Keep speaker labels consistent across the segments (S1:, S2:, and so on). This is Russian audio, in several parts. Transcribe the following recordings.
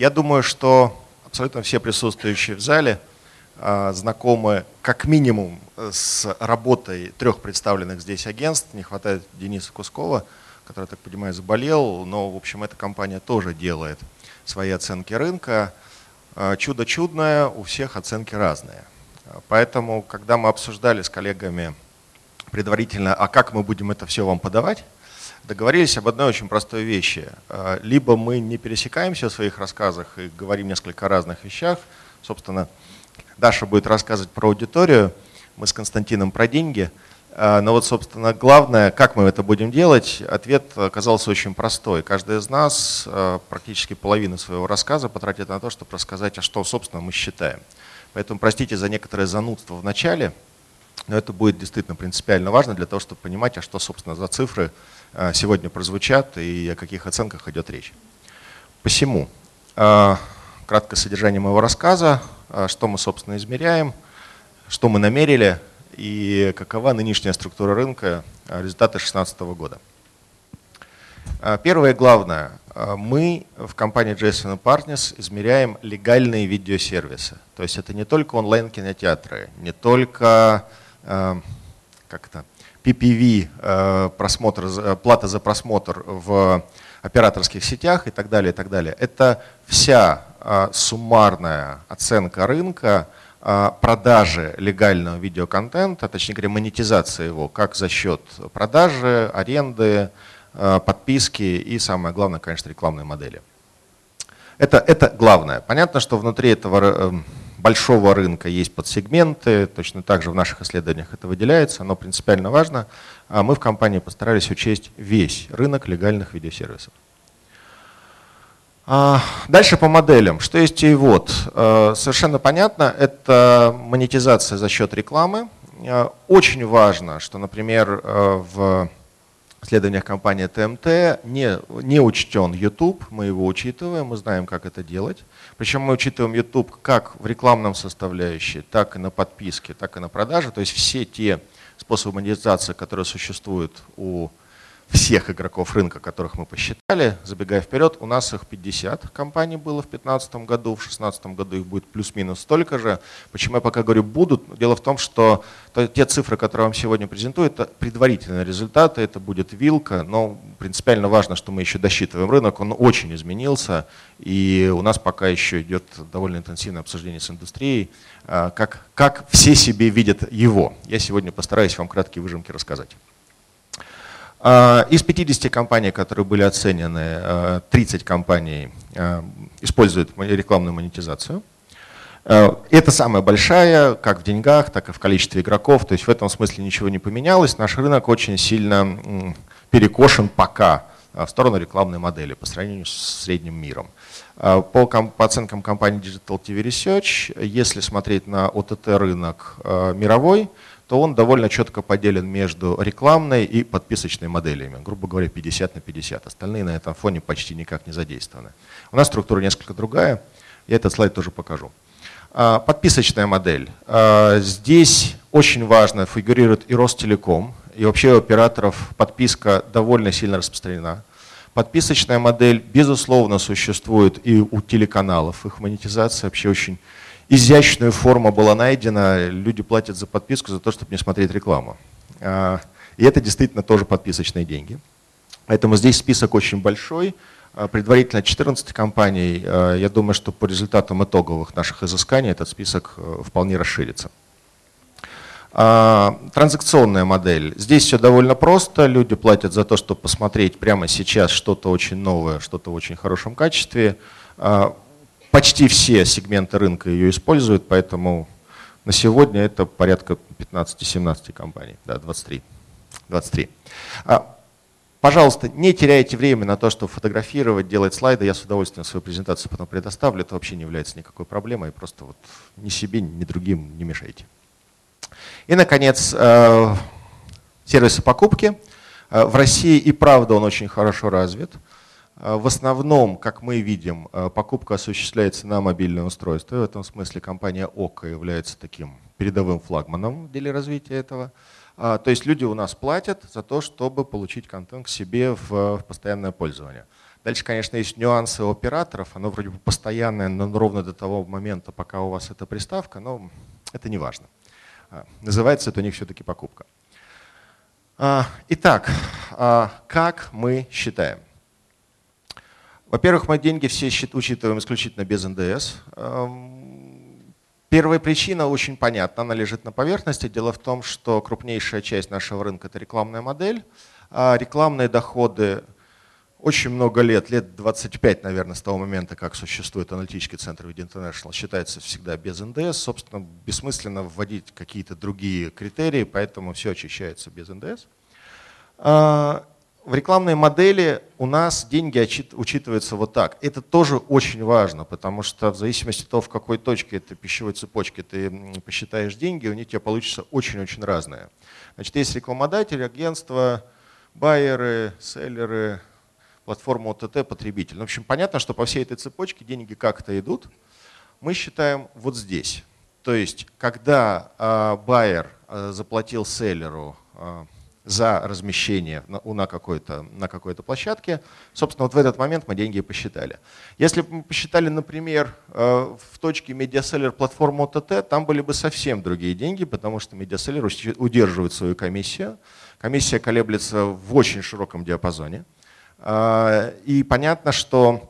S1: Я думаю, что абсолютно все присутствующие в зале а, знакомы как минимум с работой трех представленных здесь агентств. Не хватает Дениса Кускова, который, так понимаю, заболел, но, в общем, эта компания тоже делает свои оценки рынка. А, чудо чудное, у всех оценки разные. Поэтому, когда мы обсуждали с коллегами предварительно, а как мы будем это все вам подавать, договорились об одной очень простой вещи. А, либо мы не пересекаемся в своих рассказах и говорим несколько разных вещах. Собственно, Даша будет рассказывать про аудиторию, мы с Константином про деньги. А, но вот, собственно, главное, как мы это будем делать, ответ оказался очень простой. Каждый из нас а, практически половину своего рассказа потратит на то, чтобы рассказать, а что, собственно, мы считаем. Поэтому простите за некоторое занудство в начале, но это будет действительно принципиально важно для того, чтобы понимать, а что, собственно, за цифры а, сегодня прозвучат и о каких оценках идет речь. Посему, а, краткое содержание моего рассказа, а, что мы, собственно, измеряем, что мы намерили и какова нынешняя структура рынка, результаты 2016 года. Первое главное, мы в компании Jason Partners измеряем легальные видеосервисы. То есть это не только онлайн-кинотеатры, не только Э, как это, PPV, э, просмотр, э, плата за просмотр в операторских сетях и так далее, и так далее. Это вся суммарная оценка рынка продажи легального видеоконтента, точнее говоря, монетизация его, как за счет продажи, аренды, подписки и, самое главное, конечно, рекламной модели. Это, это главное. Понятно, что внутри этого большого рынка есть подсегменты, точно так же в наших исследованиях это выделяется, но принципиально важно. А мы в компании постарались учесть весь рынок легальных видеосервисов. А, дальше по моделям. Что есть и вот. А, совершенно понятно, это монетизация за счет рекламы. Очень важно, что, например, в исследованиях компании ТМТ не, не учтен YouTube, мы его учитываем, мы знаем, как это делать. Причем мы учитываем YouTube как в рекламном составляющей, так и на подписке, так и на продаже. То есть все те способы монетизации, которые существуют у всех игроков рынка, которых мы посчитали, забегая вперед, у нас их 50 компаний было в 2015 году, в 2016 году их будет плюс-минус столько же. Почему я пока говорю будут? Дело в том, что те цифры, которые я вам сегодня презентую, это предварительные результаты, это будет вилка, но принципиально важно, что мы еще досчитываем рынок, он очень изменился, и у нас пока еще идет довольно интенсивное обсуждение с индустрией, а, как, как все себе видят его. Я сегодня постараюсь вам краткие выжимки рассказать. А, из 50 компаний, которые были оценены, 30 а, компаний а, используют рекламную монетизацию. Это самая большая, как в деньгах, так и в количестве игроков. То есть в этом смысле ничего не поменялось. Наш рынок очень сильно перекошен пока в сторону рекламной модели по сравнению с средним миром. По, по оценкам компании Digital TV Research, если смотреть на OTT рынок мировой, то он довольно четко поделен между рекламной и подписочной моделями, грубо говоря, 50 на 50. Остальные на этом фоне почти никак не задействованы. У нас структура несколько другая, я этот слайд тоже покажу. А, подписочная модель. А, здесь очень важно фигурирует и Ростелеком, и вообще у операторов подписка довольно сильно распространена. Подписочная модель, безусловно, существует и у телеканалов. Их монетизация вообще очень изящная форма была найдена. Люди платят за подписку за то, чтобы не смотреть рекламу. А, и это действительно тоже подписочные деньги. Поэтому здесь список очень большой. А, предварительно 14 компаний. А, я думаю, что по результатам итоговых наших изысканий этот список э, вполне расширится. Транзакционная модель. Здесь все довольно просто. Люди платят за то, чтобы посмотреть прямо сейчас что-то очень новое, что-то в очень хорошем качестве. Почти все сегменты рынка ее используют, поэтому на сегодня это порядка 15-17 компаний, да, 23. 23. А, пожалуйста, не теряйте время на то, чтобы фотографировать, делать слайды. Я с удовольствием свою презентацию потом предоставлю. Это вообще не является никакой проблемой. Просто вот ни себе, ни другим не мешайте. И, наконец, э, сервисы покупки. Э, в России и правда он очень хорошо развит. А, в основном, как мы видим, а, покупка осуществляется на мобильное устройство. В этом смысле компания ОКО является таким передовым флагманом в деле развития этого. А, то есть люди у нас платят за то, чтобы получить контент к себе в постоянное пользование. Дальше, конечно, есть нюансы операторов. Оно вроде бы постоянное, но ровно до того момента, пока у вас эта приставка, но это не важно. Называется это у них все-таки покупка. Итак, как мы считаем? Во-первых, мы деньги все учитываем исключительно без НДС. Первая причина очень понятна, она лежит на поверхности. Дело в том, что крупнейшая часть нашего рынка – это рекламная модель. А рекламные доходы очень много лет, лет 25, наверное, с того момента, как существует аналитический центр VD International, считается всегда без НДС. Собственно, бессмысленно вводить какие-то другие критерии, поэтому все очищается без НДС. А, в рекламной модели у нас деньги учитываются вот так. Это тоже очень важно, потому что в зависимости от того, в какой точке этой пищевой цепочки ты посчитаешь деньги, у них у тебя получится очень-очень разное. Значит, есть рекламодатели, агентства, байеры, селлеры, платформа ОТТ, потребитель. В общем, понятно, что по всей этой цепочке деньги как-то идут. Мы считаем вот здесь. То есть, когда э, байер э, заплатил селлеру э, за размещение на, какой-то на какой площадке. Собственно, вот в этот момент мы деньги посчитали. Если бы мы посчитали, например, э, в точке медиаселлер платформы ОТТ, там были бы совсем другие деньги, потому что медиаселлер удерживает свою комиссию. Комиссия колеблется в очень широком диапазоне. А, и понятно, что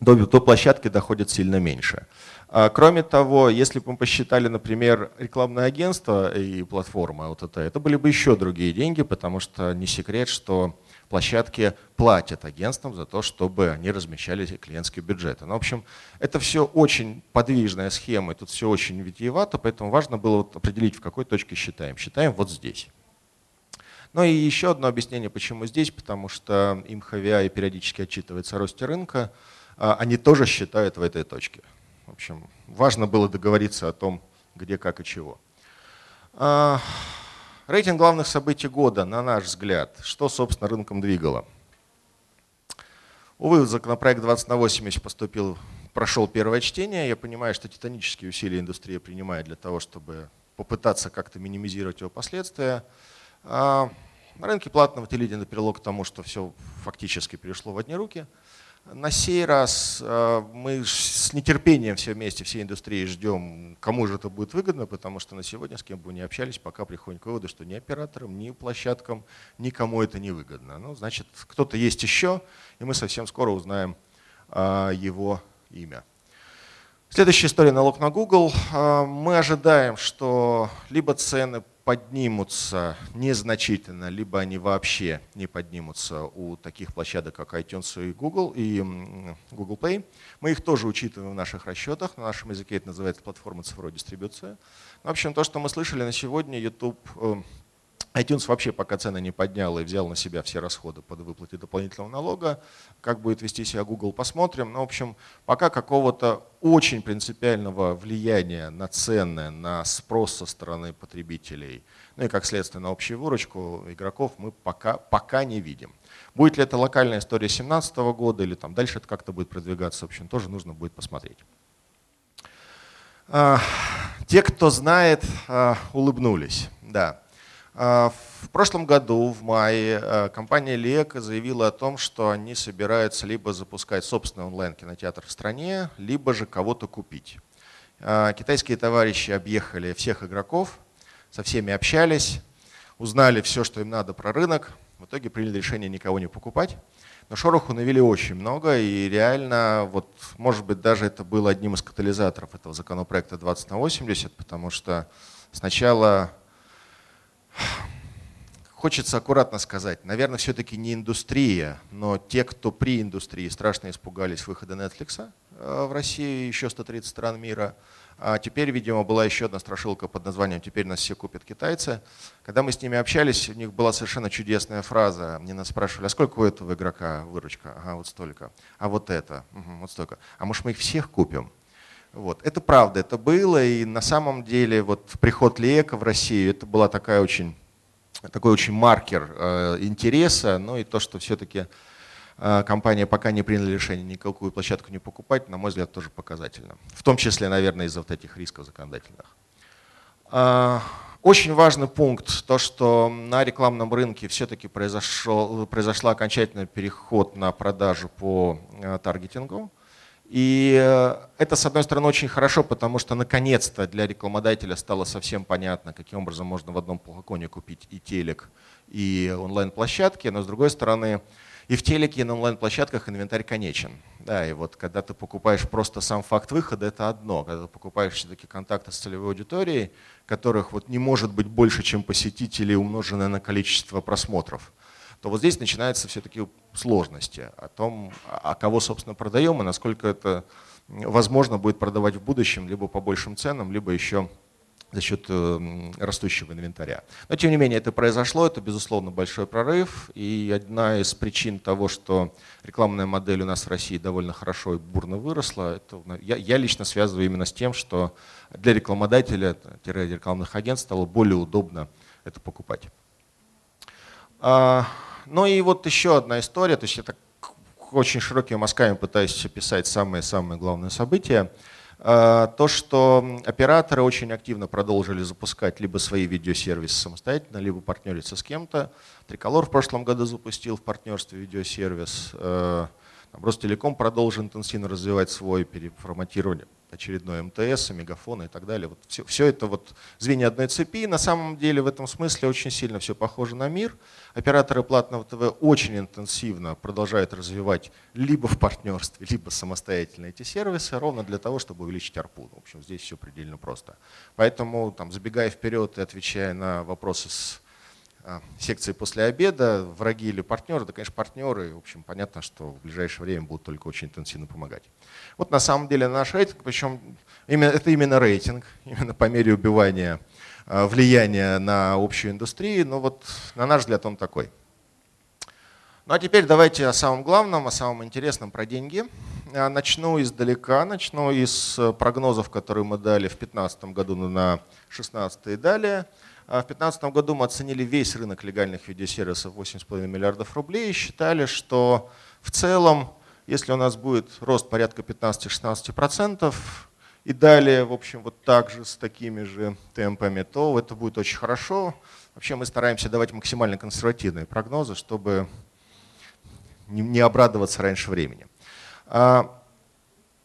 S1: до, до площадки доходит сильно меньше. А, кроме того, если бы мы посчитали, например, рекламное агентство и платформа вот это, это были бы еще другие деньги, потому что не секрет, что площадки платят агентствам за то, чтобы они размещали клиентские бюджеты. Ну, в общем, это все очень подвижная схема, и тут все очень витиевато, поэтому важно было вот определить, в какой точке считаем. Считаем вот здесь. Ну и еще одно объяснение, почему здесь, потому что им ХВИ периодически отчитывается о росте рынка, они тоже считают в этой точке. В общем, важно было договориться о том, где, как и чего. А, рейтинг главных событий года, на наш взгляд, что, собственно, рынком двигало. Увы, законопроект 20 на 80 поступил, прошел первое чтение. Я понимаю, что титанические усилия индустрия принимает для того, чтобы попытаться как-то минимизировать его последствия. А, на рынке платного телевидения привело к тому, что все фактически перешло в одни руки – на сей раз э, мы с нетерпением все вместе, всей индустрии ждем, кому же это будет выгодно, потому что на сегодня, с кем бы ни общались, пока приходим к выводу, что ни операторам, ни площадкам, никому это не выгодно. Ну, значит, кто-то есть еще, и мы совсем скоро узнаем э, его имя. Следующая история налог на Google. Э, мы ожидаем, что либо цены поднимутся незначительно, либо они вообще не поднимутся у таких площадок, как iTunes и Google, и Google Play. Мы их тоже учитываем в наших расчетах. На нашем языке это называется платформа цифровой дистрибуции. В общем, то, что мы слышали на сегодня, YouTube э, iTunes вообще пока цены не поднял и взял на себя все расходы под выплате дополнительного налога. Как будет вести себя Google, посмотрим. Но, в общем, пока какого-то очень принципиального влияния на цены, на спрос со стороны потребителей, ну и как следствие на общую выручку игроков мы пока, пока не видим. Будет ли это локальная история 2017 года или там дальше это как-то будет продвигаться, в общем, тоже нужно будет посмотреть. А, те, кто знает, а, улыбнулись. Да. А, в прошлом году, в мае, а, компания Лека заявила о том, что они собираются либо запускать собственный онлайн-кинотеатр в стране, либо же кого-то купить. А, китайские товарищи объехали всех игроков, со всеми общались, узнали все, что им надо про рынок, в итоге приняли решение никого не покупать. Но шороху навели очень много, и реально, вот, может быть, даже это было одним из катализаторов этого законопроекта 20 на 80, потому что сначала Хочется аккуратно сказать, наверное, все-таки не индустрия, но те, кто при индустрии страшно испугались выхода Netflix э, в России, еще 130 стран мира. А теперь, видимо, была еще одна страшилка под названием «Теперь нас все купят китайцы». Когда мы с ними общались, у них была совершенно чудесная фраза. Мне нас спрашивали, а сколько у этого игрока выручка? Ага, вот столько. А вот это? Угу, вот столько. А может мы их всех купим? Вот. Это правда, это было, и на самом деле вот приход Лека в Россию, это была такая очень, такой очень маркер э, интереса, ну и то, что все-таки э, компания пока не приняла решение никакую площадку не покупать, на мой взгляд, тоже показательно. В том числе, наверное, из-за вот этих рисков законодательных. Э, очень важный пункт, то, что на рекламном рынке все-таки произошел, произошел окончательный переход на продажу по э, таргетингу. И э, это, с одной стороны, очень хорошо, потому что наконец-то для рекламодателя стало совсем понятно, каким образом можно в одном флаконе купить и телек, и онлайн-площадки. Но, с другой стороны, и в телеке, и на онлайн-площадках инвентарь конечен. Да, и вот когда ты покупаешь просто сам факт выхода, это одно. Когда ты покупаешь все-таки контакты с целевой аудиторией, которых вот не может быть больше, чем посетителей, умноженное на количество просмотров, то вот здесь начинаются все-таки сложности о том, а кого, собственно, продаем и насколько это возможно будет продавать в будущем, либо по большим ценам, либо еще за счет э, растущего инвентаря. Но тем не менее это произошло, это безусловно большой прорыв. И одна из причин того, что рекламная модель у нас в России довольно хорошо и бурно выросла, это я, я лично связываю именно с тем, что для рекламодателя, рекламных агентств стало более удобно это покупать. Ну и вот еще одна история, то есть я так очень широкими мазками пытаюсь описать самые-самые главные события. А, то, что операторы очень активно продолжили запускать либо свои видеосервисы самостоятельно, либо партнериться с кем-то. Триколор в прошлом году запустил в партнерстве видеосервис. А, Ростелеком продолжил интенсивно развивать свой переформатирование очередной МТС, мегафона и так далее. Вот все, все это вот звенья одной цепи. На самом деле в этом смысле очень сильно все похоже на мир. Операторы платного ТВ очень интенсивно продолжают развивать либо в партнерстве, либо самостоятельно эти сервисы, ровно для того, чтобы увеличить арпу. В общем, здесь все предельно просто. Поэтому, там, забегая вперед и отвечая на вопросы с секции после обеда, враги или партнеры, да, конечно, партнеры. В общем, понятно, что в ближайшее время будут только очень интенсивно помогать. Вот на самом деле наш рейтинг, причем именно, это именно рейтинг, именно по мере убивания а, влияния на общую индустрию, но вот на наш взгляд он такой. Ну а теперь давайте о самом главном, о самом интересном про деньги. А, начну издалека, начну из прогнозов, которые мы дали в 2015 году на 2016 и далее. А в 2015 году мы оценили весь рынок легальных видеосервисов 8,5 миллиардов рублей и считали, что в целом, если у нас будет рост порядка 15-16%, и далее, в общем, вот так же с такими же темпами, то это будет очень хорошо. Вообще мы стараемся давать максимально консервативные прогнозы, чтобы не обрадоваться раньше времени.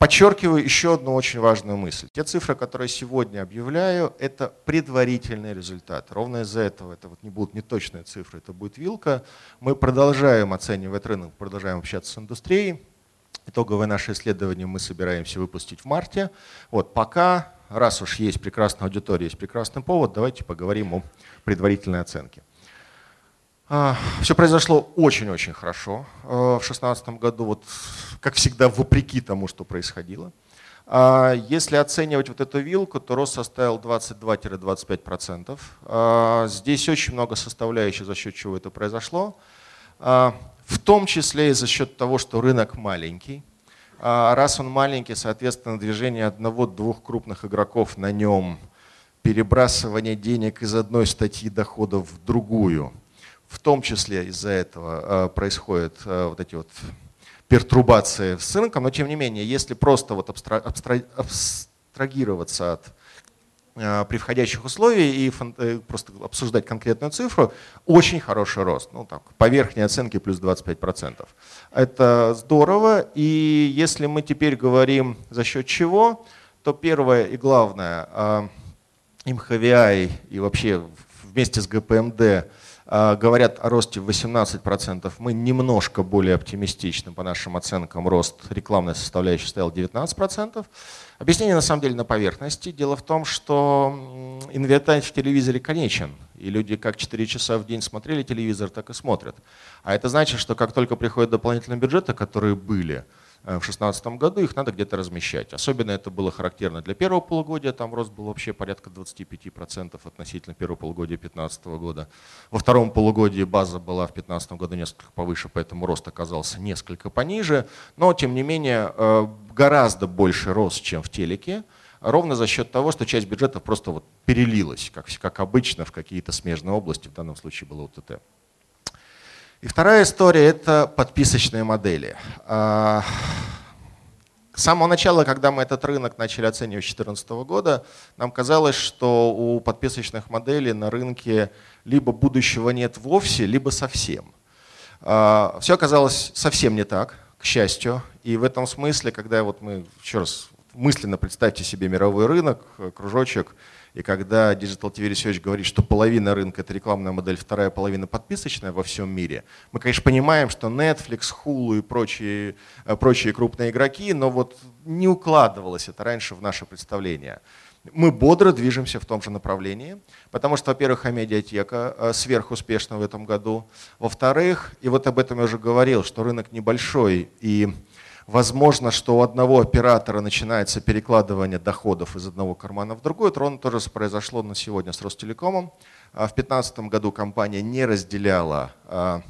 S1: Подчеркиваю еще одну очень важную мысль. Те цифры, которые сегодня объявляю, это предварительный результат. Ровно из-за этого это вот не будут неточные цифры, это будет вилка. Мы продолжаем оценивать рынок, продолжаем общаться с индустрией. Итоговое наше исследование мы собираемся выпустить в марте. Вот пока, раз уж есть прекрасная аудитория, есть прекрасный повод, давайте поговорим о предварительной оценке. А, Все произошло очень-очень хорошо а, в 2016 году, вот, как всегда, вопреки тому, что происходило. А, если оценивать вот эту вилку, то рост составил 22-25%. Здесь очень много составляющих, за счет чего это произошло. В том числе и за счет того, что рынок маленький. Раз он маленький, соответственно, движение одного-двух крупных игроков на нем, перебрасывание денег из одной статьи доходов в другую – в том числе из-за этого э, происходят э, вот эти вот пертурбации с рынком, но тем не менее, если просто вот абстра абстрагироваться от э, превходящих условий и просто обсуждать конкретную цифру, очень хороший рост. Ну, так, по верхней оценке плюс 25%. Это здорово. И если мы теперь говорим за счет чего, то первое и главное, МХВИ и вообще вместе с ГПМД говорят о росте в 18%. Мы немножко более оптимистичны по нашим оценкам. Рост рекламной составляющей составил 19%. Объяснение на самом деле на поверхности. Дело в том, что инвентарь в телевизоре конечен. И люди как 4 часа в день смотрели телевизор, так и смотрят. А это значит, что как только приходят дополнительные бюджеты, которые были, в 2016 году, их надо где-то размещать. Особенно это было характерно для первого полугодия, там рост был вообще порядка 25% относительно первого полугодия 2015 года. Во втором полугодии база была в 2015 году несколько повыше, поэтому рост оказался несколько пониже, но тем не менее э, гораздо больше рост, чем в телеке, ровно за счет того, что часть бюджета просто вот перелилась, как, как обычно, в какие-то смежные области, в данном случае было УТТ. И вторая история – это подписочные модели. А, с самого начала, когда мы этот рынок начали оценивать с 2014 года, нам казалось, что у подписочных моделей на рынке либо будущего нет вовсе, либо совсем. А, Все оказалось совсем не так, к счастью. И в этом смысле, когда вот мы, еще раз, мысленно представьте себе мировой рынок, кружочек, и когда Digital TV Research говорит, что половина рынка это рекламная модель, вторая половина подписочная во всем мире, мы, конечно, понимаем, что Netflix, Hulu и прочие, э, прочие крупные игроки, но вот не укладывалось это раньше в наше представление. Мы бодро движемся в том же направлении, потому что, во-первых, медиатека э, сверхуспешна в этом году. Во-вторых, и вот об этом я уже говорил, что рынок небольшой и Возможно, что у одного оператора начинается перекладывание доходов из одного кармана в другой. Это ровно тоже произошло на сегодня с Ростелекомом. А в 2015 году компания не разделяла а,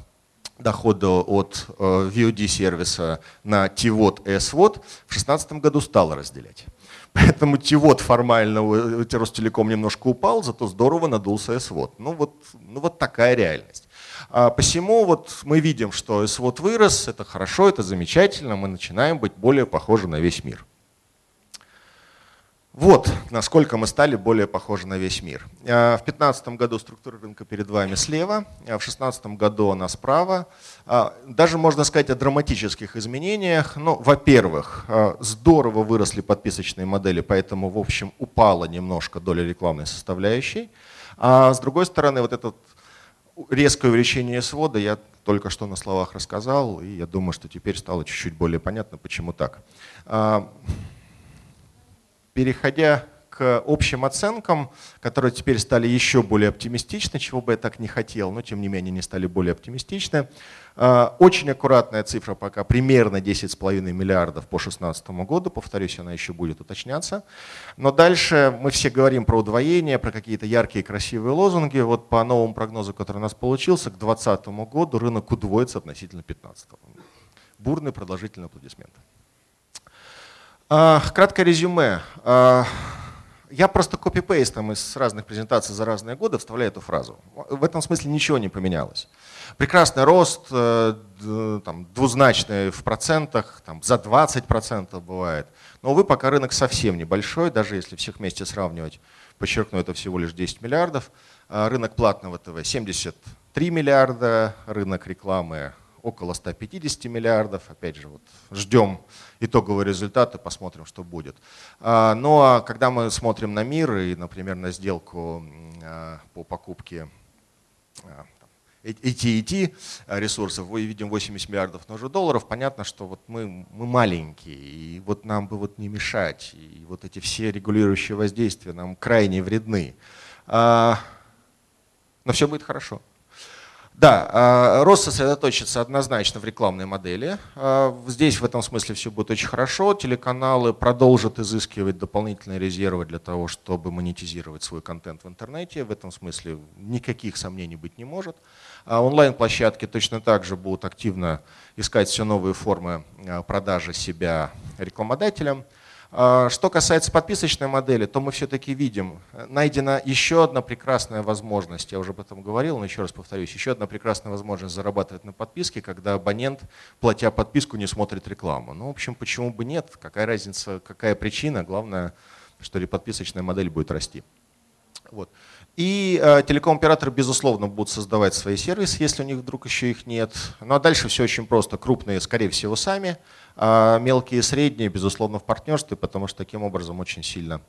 S1: доходы от э, VOD-сервиса на TVOD и SVOD. В 2016 году стала разделять. Поэтому TVOD формально Ростелеком немножко упал, зато здорово надулся SVOD. Ну вот, ну вот такая реальность. А посему вот мы видим, что свод вырос, это хорошо, это замечательно, мы начинаем быть более похожи на весь мир. Вот насколько мы стали более похожи на весь мир. А, в 2015 году структура рынка перед вами слева, а в 2016 году она справа. Даже можно сказать о драматических изменениях. Ну, во-первых, здорово выросли подписочные модели, поэтому, в общем, упала немножко доля рекламной составляющей. А с другой стороны, вот этот резкое увеличение свода я только что на словах рассказал, и я думаю, что теперь стало чуть-чуть более понятно, почему так. А, переходя к общим оценкам, которые теперь стали еще более оптимистичны, чего бы я так не хотел, но тем не менее они стали более оптимистичны. А, очень аккуратная цифра пока, примерно 10,5 миллиардов по 2016 году. Повторюсь, она еще будет уточняться. Но дальше мы все говорим про удвоение, про какие-то яркие красивые лозунги. Вот по новому прогнозу, который у нас получился, к 2020 году рынок удвоится относительно 2015. Бурные продолжительные аплодисменты. А, краткое резюме. Я просто копипейстом из разных презентаций за разные годы вставляю эту фразу. В этом смысле ничего не поменялось. Прекрасный рост, э, там, двузначный в процентах, там, за 20% бывает. Но, увы, пока рынок совсем небольшой, даже если всех вместе сравнивать, подчеркну, это всего лишь 10 миллиардов. А рынок платного ТВ 73 миллиарда, рынок рекламы около 150 миллиардов. Опять же, вот ждем итоговые результаты, посмотрим, что будет. А, ну а когда мы смотрим на мир и, например, на сделку а, по покупке AT&T ресурсов, мы видим 80 миллиардов уже долларов, понятно, что вот мы, мы маленькие, и вот нам бы вот не мешать, и вот эти все регулирующие воздействия нам крайне вредны. Но все будет хорошо. Да, а, рост сосредоточится однозначно в рекламной модели. А, здесь в этом смысле все будет очень хорошо. Телеканалы продолжат изыскивать дополнительные резервы для того, чтобы монетизировать свой контент в интернете. В этом смысле никаких сомнений быть не может. А онлайн-площадки точно так же будут активно искать все новые формы продажи себя рекламодателям. А, что касается подписочной модели, то мы все-таки видим, найдена еще одна прекрасная возможность, я уже об этом говорил, но еще раз повторюсь, еще одна прекрасная возможность зарабатывать на подписке, когда абонент, платя подписку, не смотрит рекламу. Ну, в общем, почему бы нет, какая разница, какая причина, главное, что подписочная модель будет расти. Вот. И э, телеком-операторы, безусловно, будут создавать свои сервисы, если у них вдруг еще их нет. Ну а дальше все очень просто. Крупные, скорее всего, сами, а мелкие и средние, безусловно, в партнерстве, потому что таким образом очень сильно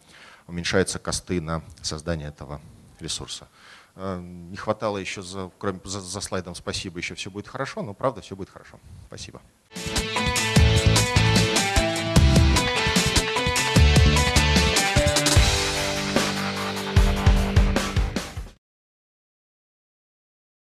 S1: уменьшаются косты на создание этого ресурса. Э, не хватало еще, за, кроме за, за слайдом спасибо, еще все будет хорошо, но правда все будет хорошо. Спасибо.